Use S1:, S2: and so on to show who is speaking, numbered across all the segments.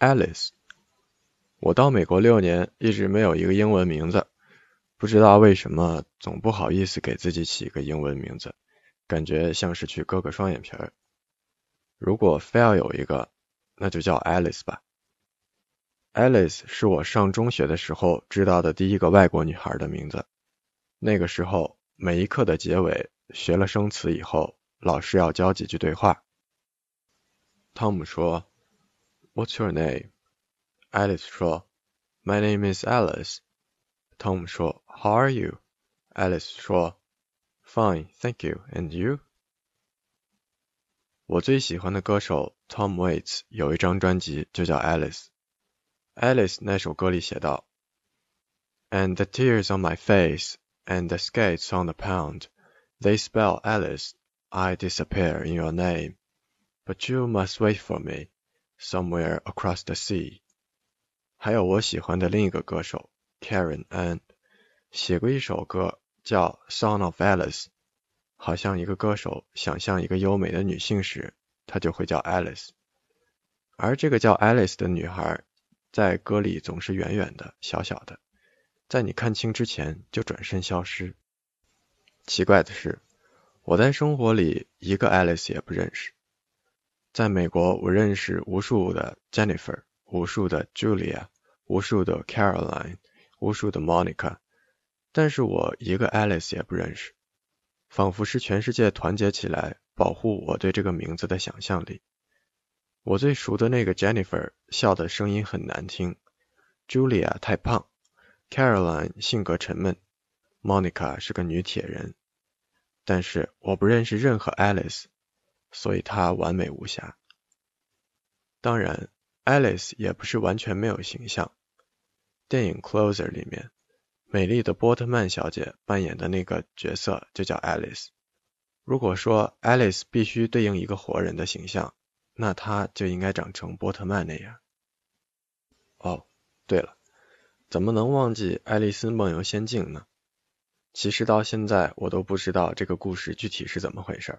S1: Alice。我到美国六年，一直没有一个英文名字，不知道为什么总不好意思给自己起一个英文名字，感觉像是去割个双眼皮儿。如果非要有一个，那就叫 Alice 吧。Alice 是我上中学的时候知道的第一个外国女孩的名字。那个时候，每一课的结尾学了生词以后，老师要教几句对话。汤姆说 ：“What's your name？” Alice 说：“My name is Alice。” Tom 说：“How are you？” Alice 说：“Fine, thank you. And you？” 我最喜欢的歌手 Tom Waits 有一张专辑就叫 Alice。Alice 那首歌里写道：“And the tears on my face and the skates on the pound, they spell Alice. I disappear in your name, but you must wait for me Somewhere across the sea.” 还有我喜欢的另一个歌手 Karen Ann，写过一首歌叫《Son of Alice》，好像一个歌手想象一个优美的女性时，她就会叫 Alice。而这个叫 Alice 的女孩，在歌里总是远远的、小小的，在你看清之前就转身消失。奇怪的是，我在生活里一个 Alice 也不认识。在美国，我认识无数的 Jennifer。无数的 Julia，无数的 Caroline，无数的 Monica，但是我一个 Alice 也不认识，仿佛是全世界团结起来保护我对这个名字的想象力。我最熟的那个 Jennifer 笑的声音很难听，Julia 太胖，Caroline 性格沉闷，Monica 是个女铁人，但是我不认识任何 Alice，所以她完美无瑕。当然。Alice 也不是完全没有形象。电影《Closer》里面，美丽的波特曼小姐扮演的那个角色就叫 Alice。如果说 Alice 必须对应一个活人的形象，那她就应该长成波特曼那样。哦，对了，怎么能忘记《爱丽丝梦游仙境》呢？其实到现在我都不知道这个故事具体是怎么回事。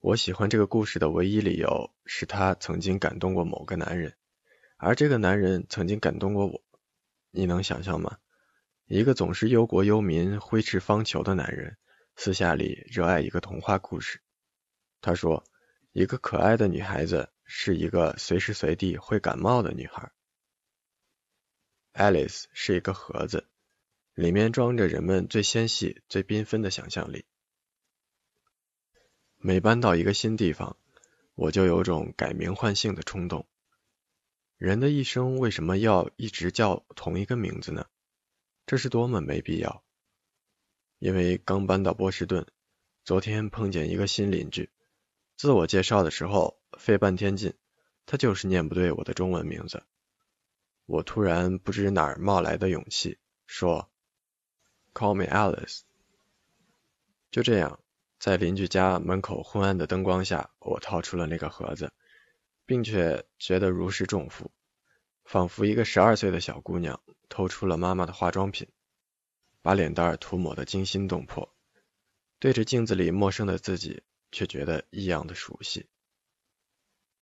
S1: 我喜欢这个故事的唯一理由是他曾经感动过某个男人，而这个男人曾经感动过我。你能想象吗？一个总是忧国忧民、挥斥方遒的男人，私下里热爱一个童话故事。他说，一个可爱的女孩子是一个随时随地会感冒的女孩。Alice 是一个盒子，里面装着人们最纤细、最缤纷的想象力。每搬到一个新地方，我就有种改名换姓的冲动。人的一生为什么要一直叫同一个名字呢？这是多么没必要！因为刚搬到波士顿，昨天碰见一个新邻居，自我介绍的时候费半天劲，他就是念不对我的中文名字。我突然不知哪儿冒来的勇气，说：“Call me Alice。”就这样。在邻居家门口昏暗的灯光下，我掏出了那个盒子，并且觉得如释重负，仿佛一个十二岁的小姑娘偷出了妈妈的化妆品，把脸蛋涂抹得惊心动魄，对着镜子里陌生的自己，却觉得异样的熟悉。